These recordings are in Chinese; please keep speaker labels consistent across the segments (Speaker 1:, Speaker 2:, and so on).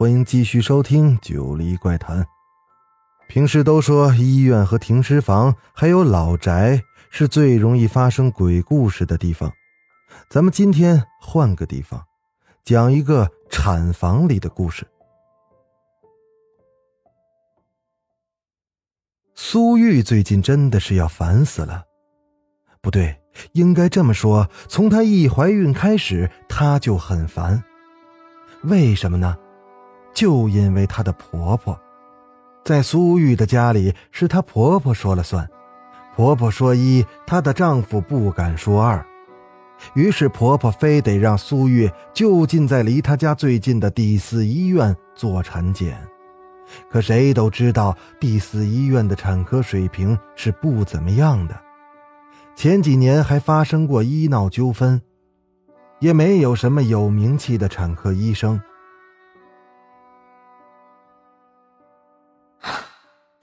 Speaker 1: 欢迎继续收听《九黎怪谈》。平时都说医院和停尸房还有老宅是最容易发生鬼故事的地方，咱们今天换个地方，讲一个产房里的故事。苏玉最近真的是要烦死了，不对，应该这么说，从她一怀孕开始，她就很烦。为什么呢？就因为她的婆婆。在苏玉的家里，是她婆婆说了算，婆婆说一，她的丈夫不敢说二，于是婆婆非得让苏玉就近在离她家最近的第四医院做产检。可谁都知道，第四医院的产科水平是不怎么样的，前几年还发生过医闹纠纷，也没有什么有名气的产科医生。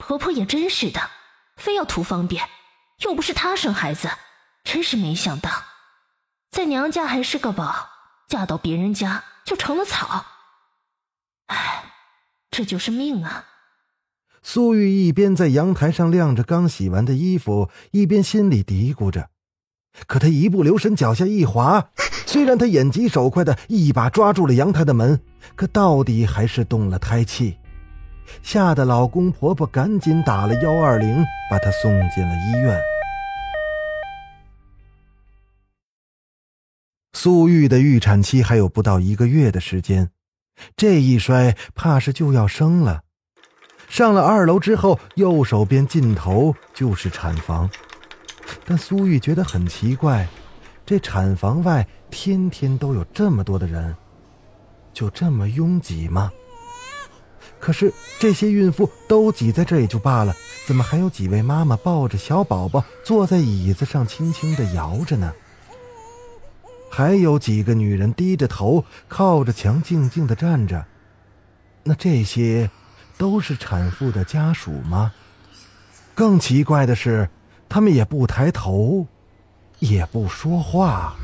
Speaker 2: 婆婆也真是的，非要图方便，又不是她生孩子，真是没想到，在娘家还是个宝，嫁到别人家就成了草。唉，这就是命啊！
Speaker 1: 苏玉一边在阳台上晾着刚洗完的衣服，一边心里嘀咕着。可她一不留神，脚下一滑，虽然她眼疾手快的一把抓住了阳台的门，可到底还是动了胎气。吓得老公婆婆赶紧打了幺二零，把她送进了医院。苏玉的预产期还有不到一个月的时间，这一摔怕是就要生了。上了二楼之后，右手边尽头就是产房，但苏玉觉得很奇怪，这产房外天天都有这么多的人，就这么拥挤吗？可是这些孕妇都挤在这也就罢了，怎么还有几位妈妈抱着小宝宝坐在椅子上轻轻的摇着呢？还有几个女人低着头靠着墙静静的站着，那这些都是产妇的家属吗？更奇怪的是，他们也不抬头，也不说话。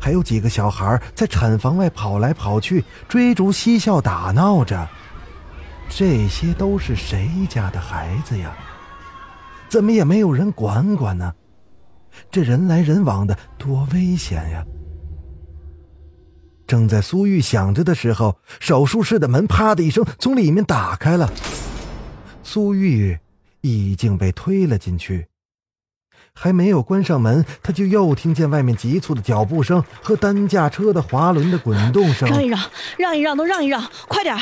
Speaker 1: 还有几个小孩在产房外跑来跑去，追逐嬉笑打闹着。这些都是谁家的孩子呀？怎么也没有人管管呢？这人来人往的，多危险呀！正在苏玉想着的时候，手术室的门啪的一声从里面打开了，苏玉已经被推了进去。还没有关上门，他就又听见外面急促的脚步声和担架车的滑轮的滚动声。
Speaker 3: 让一让，让一让，都让一让，快点儿！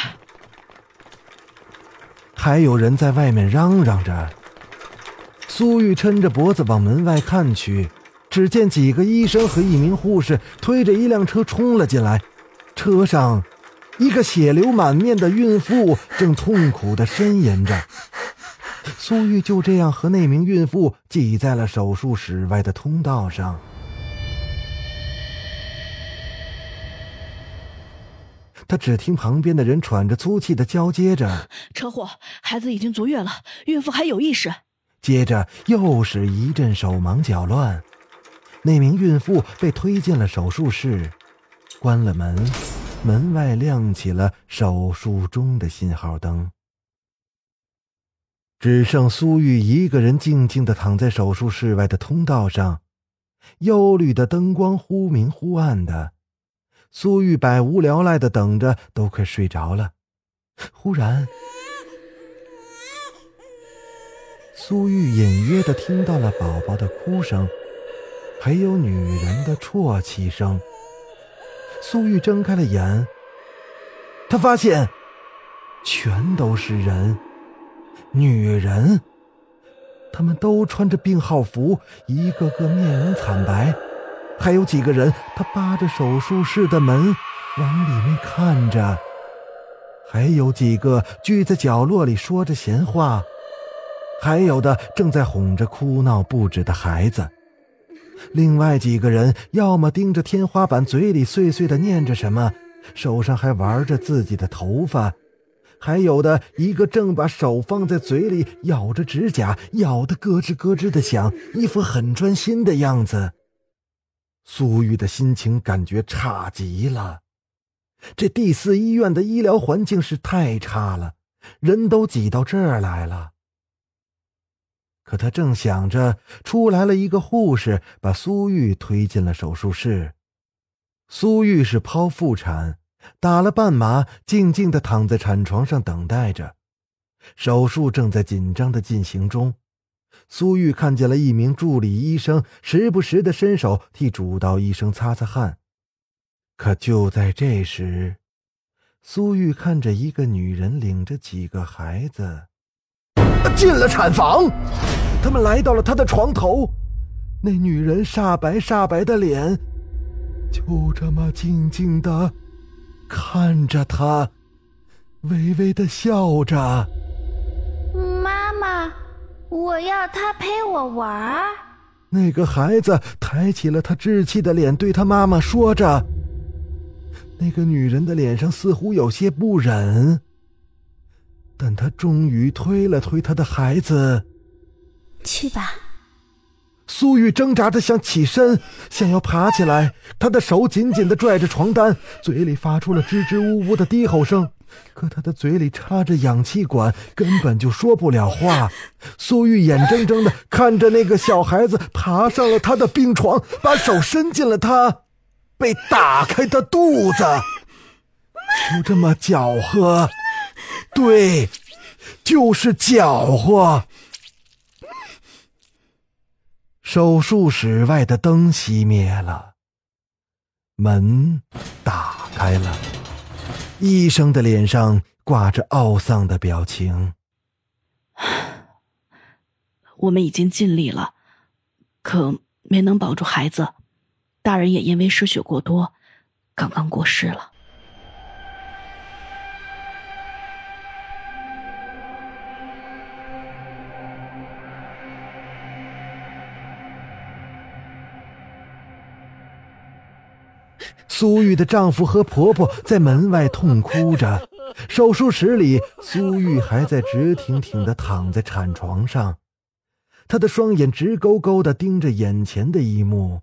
Speaker 1: 还有人在外面嚷嚷着。苏玉抻着脖子往门外看去，只见几个医生和一名护士推着一辆车冲了进来，车上一个血流满面的孕妇正痛苦的呻吟着。苏玉就这样和那名孕妇挤在了手术室外的通道上。他只听旁边的人喘着粗气的交接着：“
Speaker 3: 车祸，孩子已经足月了，孕妇还有意识。”
Speaker 1: 接着又是一阵手忙脚乱，那名孕妇被推进了手术室，关了门，门外亮起了手术中的信号灯，只剩苏玉一个人静静的躺在手术室外的通道上，幽绿的灯光忽明忽暗的。苏玉百无聊赖的等着，都快睡着了。忽然，苏玉隐约的听到了宝宝的哭声，还有女人的啜泣声。苏玉睁开了眼，他发现，全都是人，女人，他们都穿着病号服，一个个面容惨白。还有几个人，他扒着手术室的门往里面看着，还有几个聚在角落里说着闲话，还有的正在哄着哭闹不止的孩子。另外几个人要么盯着天花板，嘴里碎碎的念着什么，手上还玩着自己的头发；还有的一个正把手放在嘴里咬着指甲，咬得咯吱咯吱的响，一副很专心的样子。苏玉的心情感觉差极了，这第四医院的医疗环境是太差了，人都挤到这儿来了。可他正想着，出来了一个护士，把苏玉推进了手术室。苏玉是剖腹产，打了半麻，静静的躺在产床上等待着。手术正在紧张的进行中。苏玉看见了一名助理医生，时不时的伸手替主刀医生擦擦汗。可就在这时，苏玉看着一个女人领着几个孩子。进了产房，他们来到了她的床头，那女人煞白煞白的脸，就这么静静的看着他，微微的笑着。
Speaker 4: 妈妈，我要他陪我玩。
Speaker 1: 那个孩子抬起了他稚气的脸，对他妈妈说着。那个女人的脸上似乎有些不忍。但她终于推了推她的孩子，
Speaker 4: 去吧。
Speaker 1: 苏玉挣扎着想起身，想要爬起来，他的手紧紧地拽着床单，嘴里发出了支支吾吾的低吼声。可他的嘴里插着氧气管，根本就说不了话。苏玉眼睁睁地看着那个小孩子爬上了他的病床，把手伸进了他被打开的肚子，就这么搅和。对，就是搅和。手术室外的灯熄灭了，门打开了，医生的脸上挂着懊丧的表情。
Speaker 3: 我们已经尽力了，可没能保住孩子，大人也因为失血过多，刚刚过世了。
Speaker 1: 苏玉的丈夫和婆婆在门外痛哭着，手术室里，苏玉还在直挺挺的躺在产床上，她的双眼直勾勾的盯着眼前的一幕。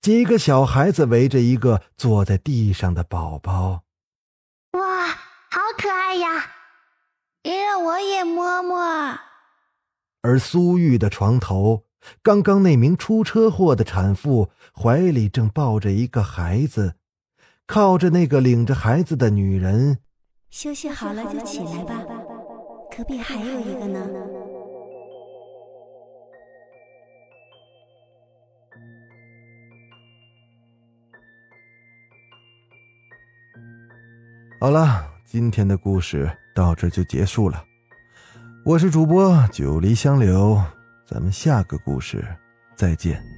Speaker 1: 几个小孩子围着一个坐在地上的宝宝，
Speaker 4: 哇，好可爱呀！别让我也摸摸。
Speaker 1: 而苏玉的床头。刚刚那名出车祸的产妇怀里正抱着一个孩子，靠着那个领着孩子的女人。
Speaker 4: 休息好了就起来吧，隔壁还有一个呢。
Speaker 1: 好了，今天的故事到这就结束了。我是主播九黎香柳。咱们下个故事再见。